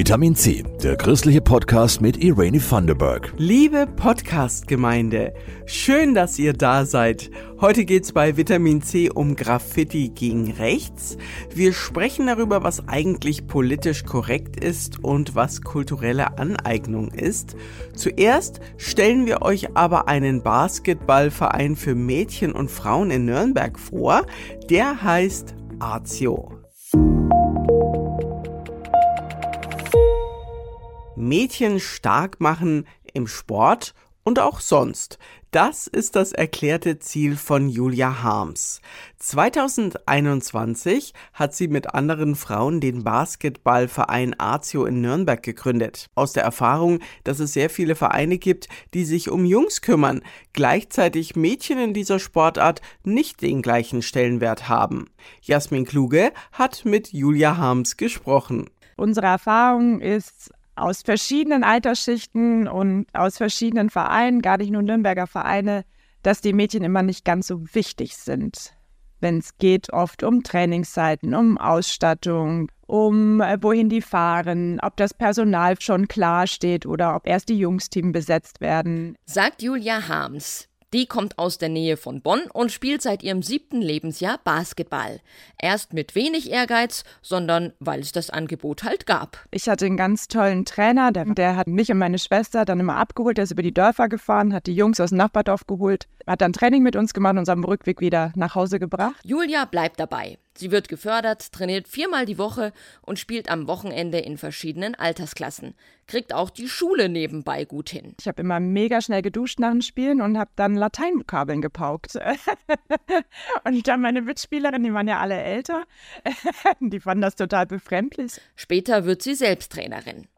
Vitamin C, der christliche Podcast mit Irene Thunderberg. Liebe Podcast-Gemeinde, schön, dass ihr da seid. Heute geht's bei Vitamin C um Graffiti gegen rechts. Wir sprechen darüber, was eigentlich politisch korrekt ist und was kulturelle Aneignung ist. Zuerst stellen wir euch aber einen Basketballverein für Mädchen und Frauen in Nürnberg vor. Der heißt Azio. Mädchen stark machen im Sport und auch sonst. Das ist das erklärte Ziel von Julia Harms. 2021 hat sie mit anderen Frauen den Basketballverein Azio in Nürnberg gegründet. Aus der Erfahrung, dass es sehr viele Vereine gibt, die sich um Jungs kümmern, gleichzeitig Mädchen in dieser Sportart nicht den gleichen Stellenwert haben. Jasmin Kluge hat mit Julia Harms gesprochen. Unsere Erfahrung ist aus verschiedenen Altersschichten und aus verschiedenen Vereinen, gar nicht nur Nürnberger Vereine, dass die Mädchen immer nicht ganz so wichtig sind. Wenn es geht oft um Trainingszeiten, um Ausstattung, um äh, wohin die fahren, ob das Personal schon klar steht oder ob erst die Jungsteam besetzt werden. Sagt Julia Harms. Die kommt aus der Nähe von Bonn und spielt seit ihrem siebten Lebensjahr Basketball. Erst mit wenig Ehrgeiz, sondern weil es das Angebot halt gab. Ich hatte einen ganz tollen Trainer, der, der hat mich und meine Schwester dann immer abgeholt, der ist über die Dörfer gefahren, hat die Jungs aus dem Nachbardorf geholt, hat dann Training mit uns gemacht und uns am Rückweg wieder nach Hause gebracht. Julia bleibt dabei. Sie wird gefördert, trainiert viermal die Woche und spielt am Wochenende in verschiedenen Altersklassen. Kriegt auch die Schule nebenbei gut hin. Ich habe immer mega schnell geduscht nach dem Spielen und habe dann Lateinvokabeln gepaukt. und dann meine Mitspielerinnen, die waren ja alle älter, die fanden das total befremdlich. Später wird sie selbst Trainerin.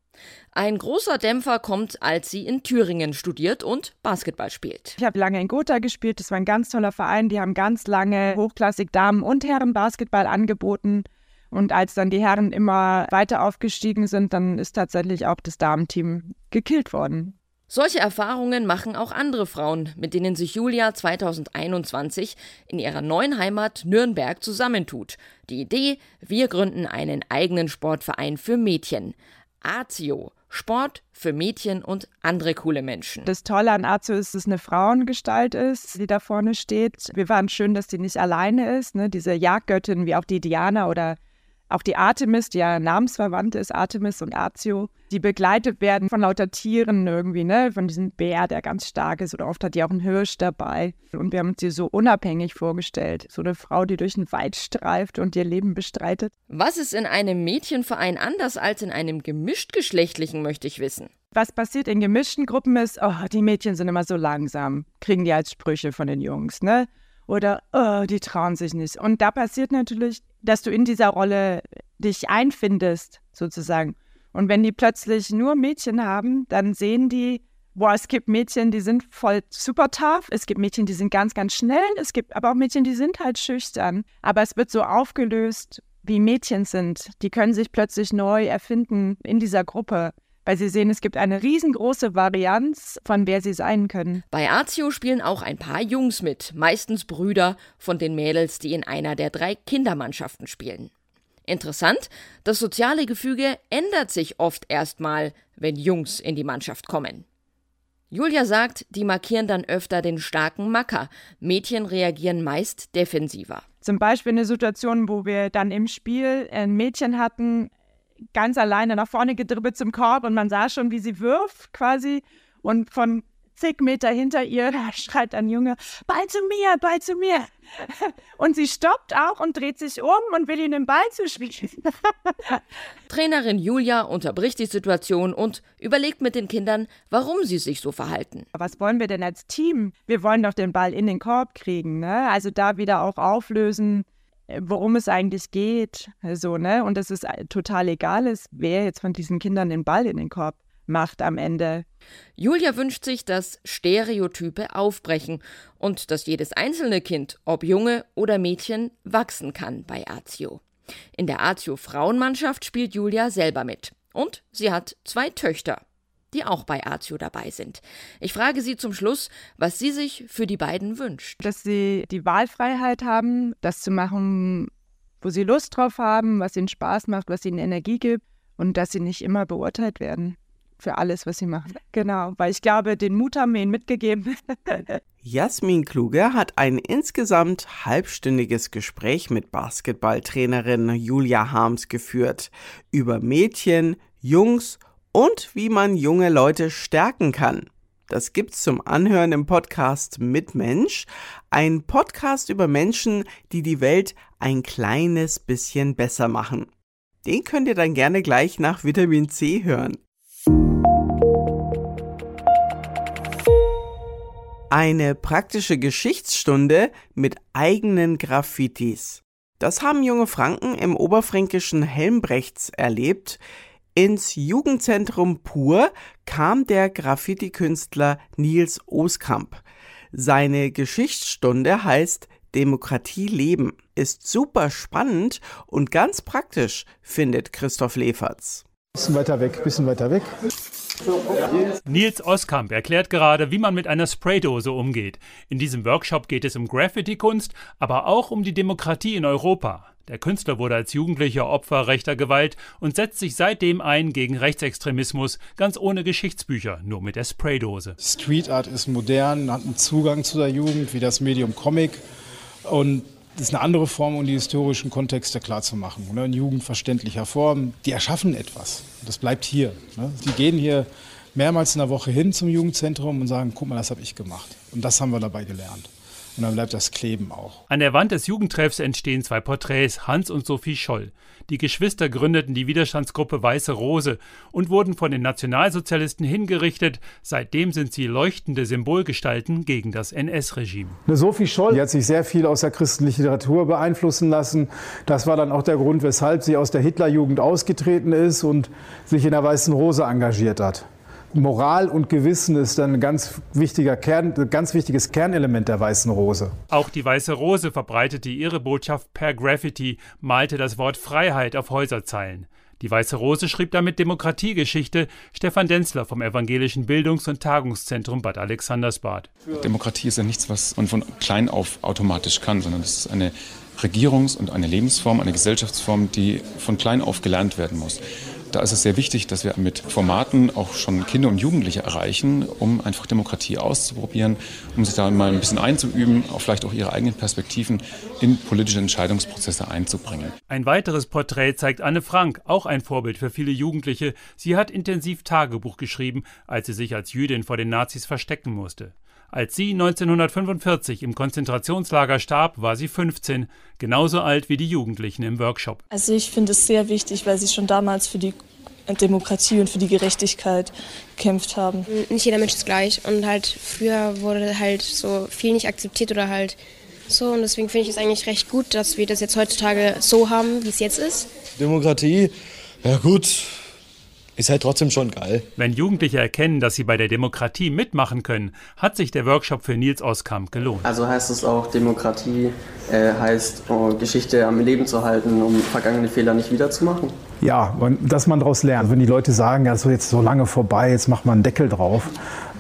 Ein großer Dämpfer kommt, als sie in Thüringen studiert und Basketball spielt. Ich habe lange in Gotha gespielt. Das war ein ganz toller Verein. Die haben ganz lange hochklassig Damen- und Herren-Basketball angeboten. Und als dann die Herren immer weiter aufgestiegen sind, dann ist tatsächlich auch das Damenteam gekillt worden. Solche Erfahrungen machen auch andere Frauen, mit denen sich Julia 2021 in ihrer neuen Heimat Nürnberg zusammentut. Die Idee, wir gründen einen eigenen Sportverein für Mädchen. Azio, Sport für Mädchen und andere coole Menschen. Das Tolle an Azio ist, dass es eine Frauengestalt ist, die da vorne steht. Wir waren schön, dass die nicht alleine ist. Ne? Diese Jagdgöttin wie auch die Diana oder auch die Artemis, die ja namensverwandt ist, Artemis und Azio, die begleitet werden von lauter Tieren irgendwie, ne? Von diesem Bär, der ganz stark ist. Oder oft hat die auch einen Hirsch dabei. Und wir haben uns sie so unabhängig vorgestellt. So eine Frau, die durch den Wald streift und ihr Leben bestreitet. Was ist in einem Mädchenverein anders als in einem gemischtgeschlechtlichen, möchte ich wissen. Was passiert in gemischten Gruppen ist, oh, die Mädchen sind immer so langsam, kriegen die als Sprüche von den Jungs, ne? Oder, oh, die trauen sich nicht. Und da passiert natürlich dass du in dieser Rolle dich einfindest, sozusagen. Und wenn die plötzlich nur Mädchen haben, dann sehen die, boah, es gibt Mädchen, die sind voll super tough, es gibt Mädchen, die sind ganz, ganz schnell, es gibt aber auch Mädchen, die sind halt schüchtern. Aber es wird so aufgelöst, wie Mädchen sind. Die können sich plötzlich neu erfinden in dieser Gruppe weil sie sehen, es gibt eine riesengroße Varianz, von wer sie sein können. Bei Azio spielen auch ein paar Jungs mit, meistens Brüder von den Mädels, die in einer der drei Kindermannschaften spielen. Interessant, das soziale Gefüge ändert sich oft erstmal, wenn Jungs in die Mannschaft kommen. Julia sagt, die markieren dann öfter den starken Macker. Mädchen reagieren meist defensiver. Zum Beispiel eine Situation, wo wir dann im Spiel ein Mädchen hatten, ganz alleine nach vorne gedribbelt zum Korb und man sah schon, wie sie wirft quasi. Und von zig Meter hinter ihr schreit ein Junge, Ball zu mir, Ball zu mir. Und sie stoppt auch und dreht sich um und will ihm den Ball zuspielen. Trainerin Julia unterbricht die Situation und überlegt mit den Kindern, warum sie sich so verhalten. Was wollen wir denn als Team? Wir wollen doch den Ball in den Korb kriegen. Ne? Also da wieder auch auflösen, worum es eigentlich geht. Also, ne? Und dass es äh, total egal ist, wer jetzt von diesen Kindern den Ball in den Korb macht am Ende. Julia wünscht sich, dass Stereotype aufbrechen und dass jedes einzelne Kind, ob Junge oder Mädchen, wachsen kann bei Azio. In der Azio Frauenmannschaft spielt Julia selber mit. Und sie hat zwei Töchter die auch bei Azio dabei sind. Ich frage Sie zum Schluss, was sie sich für die beiden wünscht. Dass sie die Wahlfreiheit haben, das zu machen, wo sie Lust drauf haben, was ihnen Spaß macht, was ihnen Energie gibt und dass sie nicht immer beurteilt werden für alles, was sie machen. Genau, weil ich glaube, den Mut haben wir ihnen mitgegeben. Jasmin Kluge hat ein insgesamt halbstündiges Gespräch mit Basketballtrainerin Julia Harms geführt über Mädchen, Jungs und wie man junge Leute stärken kann. Das gibt's zum Anhören im Podcast Mitmensch, ein Podcast über Menschen, die die Welt ein kleines bisschen besser machen. Den könnt ihr dann gerne gleich nach Vitamin C hören. Eine praktische Geschichtsstunde mit eigenen Graffitis. Das haben junge Franken im oberfränkischen Helmbrechts erlebt. Ins Jugendzentrum Pur kam der Graffiti-Künstler Nils Oskamp. Seine Geschichtsstunde heißt Demokratie leben. Ist super spannend und ganz praktisch, findet Christoph Leferz. Bisschen weiter weg, bisschen weiter weg. Nils Oskamp erklärt gerade, wie man mit einer Spraydose umgeht. In diesem Workshop geht es um Graffiti-Kunst, aber auch um die Demokratie in Europa. Der Künstler wurde als Jugendlicher Opfer rechter Gewalt und setzt sich seitdem ein gegen Rechtsextremismus, ganz ohne Geschichtsbücher, nur mit der Spraydose. Street Art ist modern, hat einen Zugang zu der Jugend, wie das Medium Comic. Und das ist eine andere Form, um die historischen Kontexte klarzumachen. Ne? In jugendverständlicher Form. Die erschaffen etwas. Das bleibt hier. Ne? Die gehen hier mehrmals in der Woche hin zum Jugendzentrum und sagen, guck mal, das habe ich gemacht. Und das haben wir dabei gelernt. Und dann bleibt das Kleben auch. An der Wand des Jugendtreffs entstehen zwei Porträts, Hans und Sophie Scholl. Die Geschwister gründeten die Widerstandsgruppe Weiße Rose und wurden von den Nationalsozialisten hingerichtet. Seitdem sind sie leuchtende Symbolgestalten gegen das NS-Regime. Sophie Scholl, die hat sich sehr viel aus der christlichen Literatur beeinflussen lassen. Das war dann auch der Grund, weshalb sie aus der Hitlerjugend ausgetreten ist und sich in der Weißen Rose engagiert hat. Moral und Gewissen ist ein ganz, wichtiger Kern, ganz wichtiges Kernelement der Weißen Rose. Auch die Weiße Rose verbreitete ihre Botschaft per Graffiti, malte das Wort Freiheit auf Häuserzeilen. Die Weiße Rose schrieb damit Demokratiegeschichte. Stefan Denzler vom Evangelischen Bildungs- und Tagungszentrum Bad Alexandersbad. Demokratie ist ja nichts, was man von klein auf automatisch kann, sondern es ist eine Regierungs- und eine Lebensform, eine Gesellschaftsform, die von klein auf gelernt werden muss. Da ist es sehr wichtig, dass wir mit Formaten auch schon Kinder und Jugendliche erreichen, um einfach Demokratie auszuprobieren, um sich da mal ein bisschen einzuüben, auch vielleicht auch ihre eigenen Perspektiven in politische Entscheidungsprozesse einzubringen. Ein weiteres Porträt zeigt Anne Frank, auch ein Vorbild für viele Jugendliche. Sie hat intensiv Tagebuch geschrieben, als sie sich als Jüdin vor den Nazis verstecken musste. Als sie 1945 im Konzentrationslager starb, war sie 15, genauso alt wie die Jugendlichen im Workshop. Also ich finde es sehr wichtig, weil sie schon damals für die Demokratie und für die Gerechtigkeit gekämpft haben. Nicht jeder Mensch ist gleich und halt früher wurde halt so viel nicht akzeptiert oder halt so und deswegen finde ich es eigentlich recht gut, dass wir das jetzt heutzutage so haben, wie es jetzt ist. Demokratie, ja gut, ist halt trotzdem schon geil. Wenn Jugendliche erkennen, dass sie bei der Demokratie mitmachen können, hat sich der Workshop für Nils Oskamp gelohnt. Also heißt es auch, Demokratie äh, heißt, oh, Geschichte am Leben zu halten, um vergangene Fehler nicht wiederzumachen? Ja, und dass man daraus lernt. Wenn die Leute sagen, ja, so jetzt so lange vorbei, jetzt macht man einen Deckel drauf,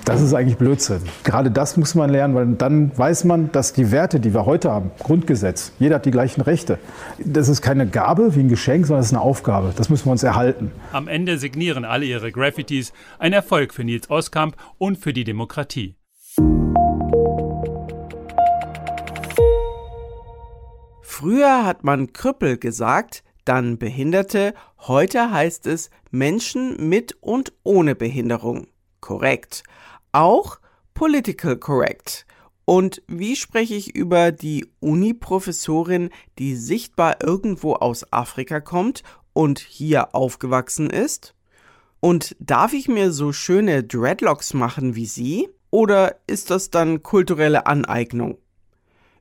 das ist eigentlich Blödsinn. Gerade das muss man lernen, weil dann weiß man, dass die Werte, die wir heute haben, Grundgesetz, jeder hat die gleichen Rechte. Das ist keine Gabe wie ein Geschenk, sondern es ist eine Aufgabe. Das müssen wir uns erhalten. Am Ende signieren alle ihre Graffitis. Ein Erfolg für Nils Oskamp und für die Demokratie. Früher hat man Krüppel gesagt, dann Behinderte, heute heißt es Menschen mit und ohne Behinderung. Korrekt auch political correct. Und wie spreche ich über die Uni-Professorin, die sichtbar irgendwo aus Afrika kommt und hier aufgewachsen ist? Und darf ich mir so schöne Dreadlocks machen wie sie? Oder ist das dann kulturelle Aneignung?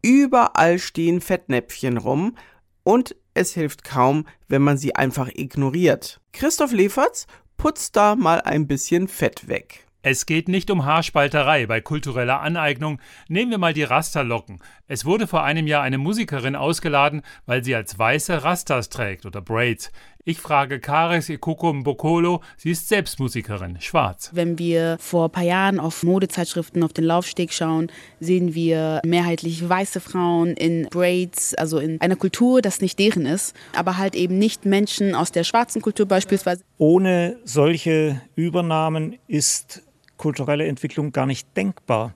Überall stehen Fettnäpfchen rum und es hilft kaum, wenn man sie einfach ignoriert. Christoph Leferz putzt da mal ein bisschen Fett weg. Es geht nicht um Haarspalterei bei kultureller Aneignung. Nehmen wir mal die Rasterlocken. Es wurde vor einem Jahr eine Musikerin ausgeladen, weil sie als Weiße Rastas trägt oder Braids. Ich frage Karis Ikoko Mbokolo, sie ist selbst Musikerin, schwarz. Wenn wir vor ein paar Jahren auf Modezeitschriften auf den Laufsteg schauen, sehen wir mehrheitlich weiße Frauen in Braids, also in einer Kultur, das nicht deren ist, aber halt eben nicht Menschen aus der schwarzen Kultur beispielsweise. Ohne solche Übernahmen ist kulturelle Entwicklung gar nicht denkbar.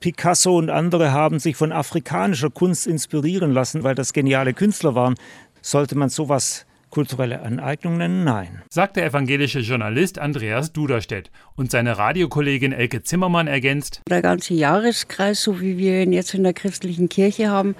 Picasso und andere haben sich von afrikanischer Kunst inspirieren lassen, weil das geniale Künstler waren. Sollte man sowas kulturelle Aneignung nennen? Nein. Sagt der evangelische Journalist Andreas Duderstedt. Und seine Radiokollegin Elke Zimmermann ergänzt: Der ganze Jahreskreis, so wie wir ihn jetzt in der christlichen Kirche haben,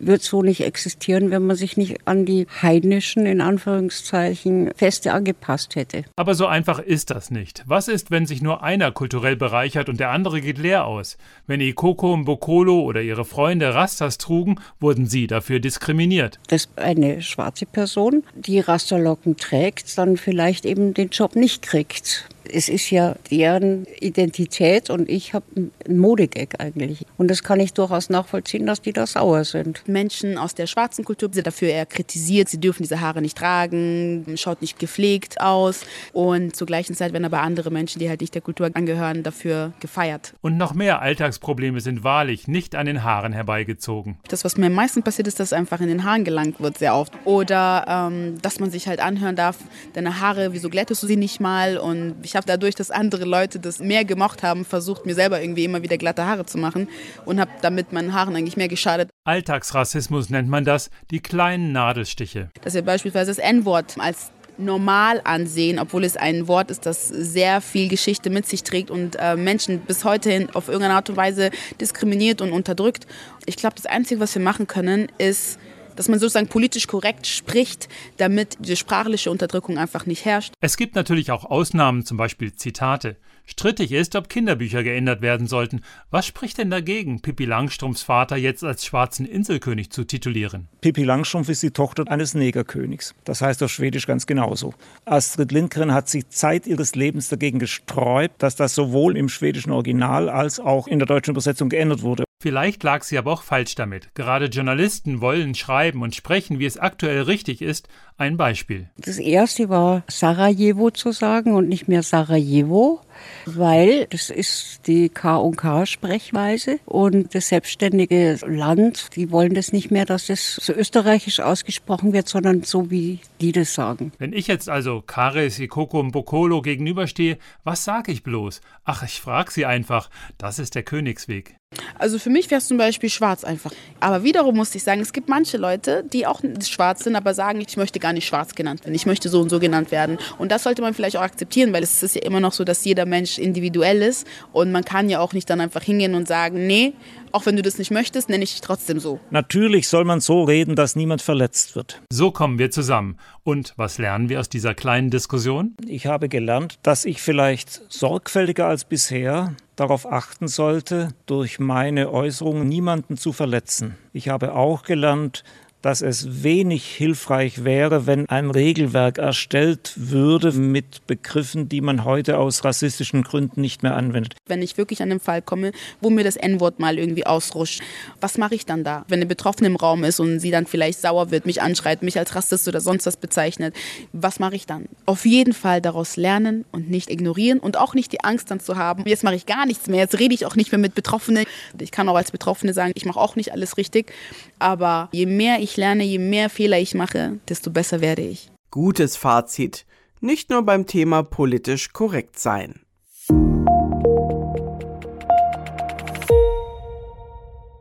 wird so nicht existieren, wenn man sich nicht an die heidnischen, in Anführungszeichen, Feste angepasst hätte. Aber so einfach ist das nicht. Was ist, wenn sich nur einer kulturell bereichert und der andere geht leer aus? Wenn Ikoko Mbokolo oder ihre Freunde Rastas trugen, wurden sie dafür diskriminiert. Dass eine schwarze Person, die Rasterlocken trägt, dann vielleicht eben den Job nicht kriegt es ist ja deren Identität und ich habe einen Modegag eigentlich. Und das kann ich durchaus nachvollziehen, dass die da sauer sind. Menschen aus der schwarzen Kultur sind dafür eher kritisiert. Sie dürfen diese Haare nicht tragen, schaut nicht gepflegt aus. Und zur gleichen Zeit werden aber andere Menschen, die halt nicht der Kultur angehören, dafür gefeiert. Und noch mehr Alltagsprobleme sind wahrlich nicht an den Haaren herbeigezogen. Das, was mir am meisten passiert, ist, dass einfach in den Haaren gelangt wird, sehr oft. Oder ähm, dass man sich halt anhören darf, deine Haare, wieso glättest du sie nicht mal? Und ich habe dadurch, dass andere Leute das mehr gemocht haben, versucht, mir selber irgendwie immer wieder glatte Haare zu machen und habe damit meinen Haaren eigentlich mehr geschadet. Alltagsrassismus nennt man das, die kleinen Nadelstiche. Dass wir beispielsweise das N-Wort als normal ansehen, obwohl es ein Wort ist, das sehr viel Geschichte mit sich trägt und äh, Menschen bis heute auf irgendeine Art und Weise diskriminiert und unterdrückt. Ich glaube, das Einzige, was wir machen können, ist dass man sozusagen politisch korrekt spricht, damit diese sprachliche Unterdrückung einfach nicht herrscht. Es gibt natürlich auch Ausnahmen, zum Beispiel Zitate. Strittig ist, ob Kinderbücher geändert werden sollten. Was spricht denn dagegen, Pippi Langstrumpfs Vater jetzt als schwarzen Inselkönig zu titulieren? Pippi Langstrumpf ist die Tochter eines Negerkönigs. Das heißt auf Schwedisch ganz genauso. Astrid Lindgren hat sich Zeit ihres Lebens dagegen gesträubt, dass das sowohl im schwedischen Original als auch in der deutschen Übersetzung geändert wurde. Vielleicht lag sie aber auch falsch damit. Gerade Journalisten wollen schreiben und sprechen, wie es aktuell richtig ist. Ein Beispiel. Das erste war Sarajevo zu sagen und nicht mehr Sarajevo weil das ist die K&K-Sprechweise und das selbstständige Land, die wollen das nicht mehr, dass das so österreichisch ausgesprochen wird, sondern so, wie die das sagen. Wenn ich jetzt also Kares, Ikoko und Bokolo gegenüberstehe, was sage ich bloß? Ach, ich frage sie einfach. Das ist der Königsweg. Also für mich wäre es zum Beispiel schwarz einfach. Aber wiederum muss ich sagen, es gibt manche Leute, die auch schwarz sind, aber sagen, ich möchte gar nicht schwarz genannt werden. Ich möchte so und so genannt werden. Und das sollte man vielleicht auch akzeptieren, weil es ist ja immer noch so, dass jeder Mensch individuell ist. Und man kann ja auch nicht dann einfach hingehen und sagen, nee, auch wenn du das nicht möchtest, nenne ich dich trotzdem so. Natürlich soll man so reden, dass niemand verletzt wird. So kommen wir zusammen. Und was lernen wir aus dieser kleinen Diskussion? Ich habe gelernt, dass ich vielleicht sorgfältiger als bisher darauf achten sollte, durch meine Äußerungen niemanden zu verletzen. Ich habe auch gelernt, dass es wenig hilfreich wäre, wenn ein Regelwerk erstellt würde mit Begriffen, die man heute aus rassistischen Gründen nicht mehr anwendet. Wenn ich wirklich an einen Fall komme, wo mir das N-Wort mal irgendwie ausrutscht, was mache ich dann da? Wenn eine Betroffene im Raum ist und sie dann vielleicht sauer wird, mich anschreit, mich als Rassist oder sonst was bezeichnet, was mache ich dann? Auf jeden Fall daraus lernen und nicht ignorieren und auch nicht die Angst dann zu haben, jetzt mache ich gar nichts mehr, jetzt rede ich auch nicht mehr mit Betroffenen. Ich kann auch als Betroffene sagen, ich mache auch nicht alles richtig, aber je mehr ich ich lerne, je mehr Fehler ich mache, desto besser werde ich. Gutes Fazit. Nicht nur beim Thema politisch korrekt sein.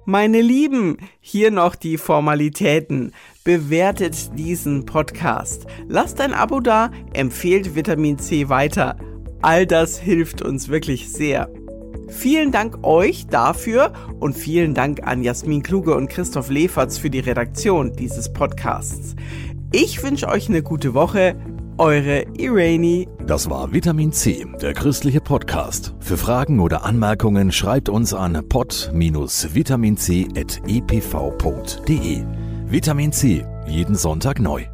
Meine Lieben, hier noch die Formalitäten. Bewertet diesen Podcast. Lasst ein Abo da, empfehlt Vitamin C weiter. All das hilft uns wirklich sehr. Vielen Dank euch dafür und vielen Dank an Jasmin Kluge und Christoph Leferz für die Redaktion dieses Podcasts. Ich wünsche euch eine gute Woche. Eure Irene. Das war Vitamin C, der christliche Podcast. Für Fragen oder Anmerkungen schreibt uns an pod-vitaminc.epv.de. Vitamin C, jeden Sonntag neu.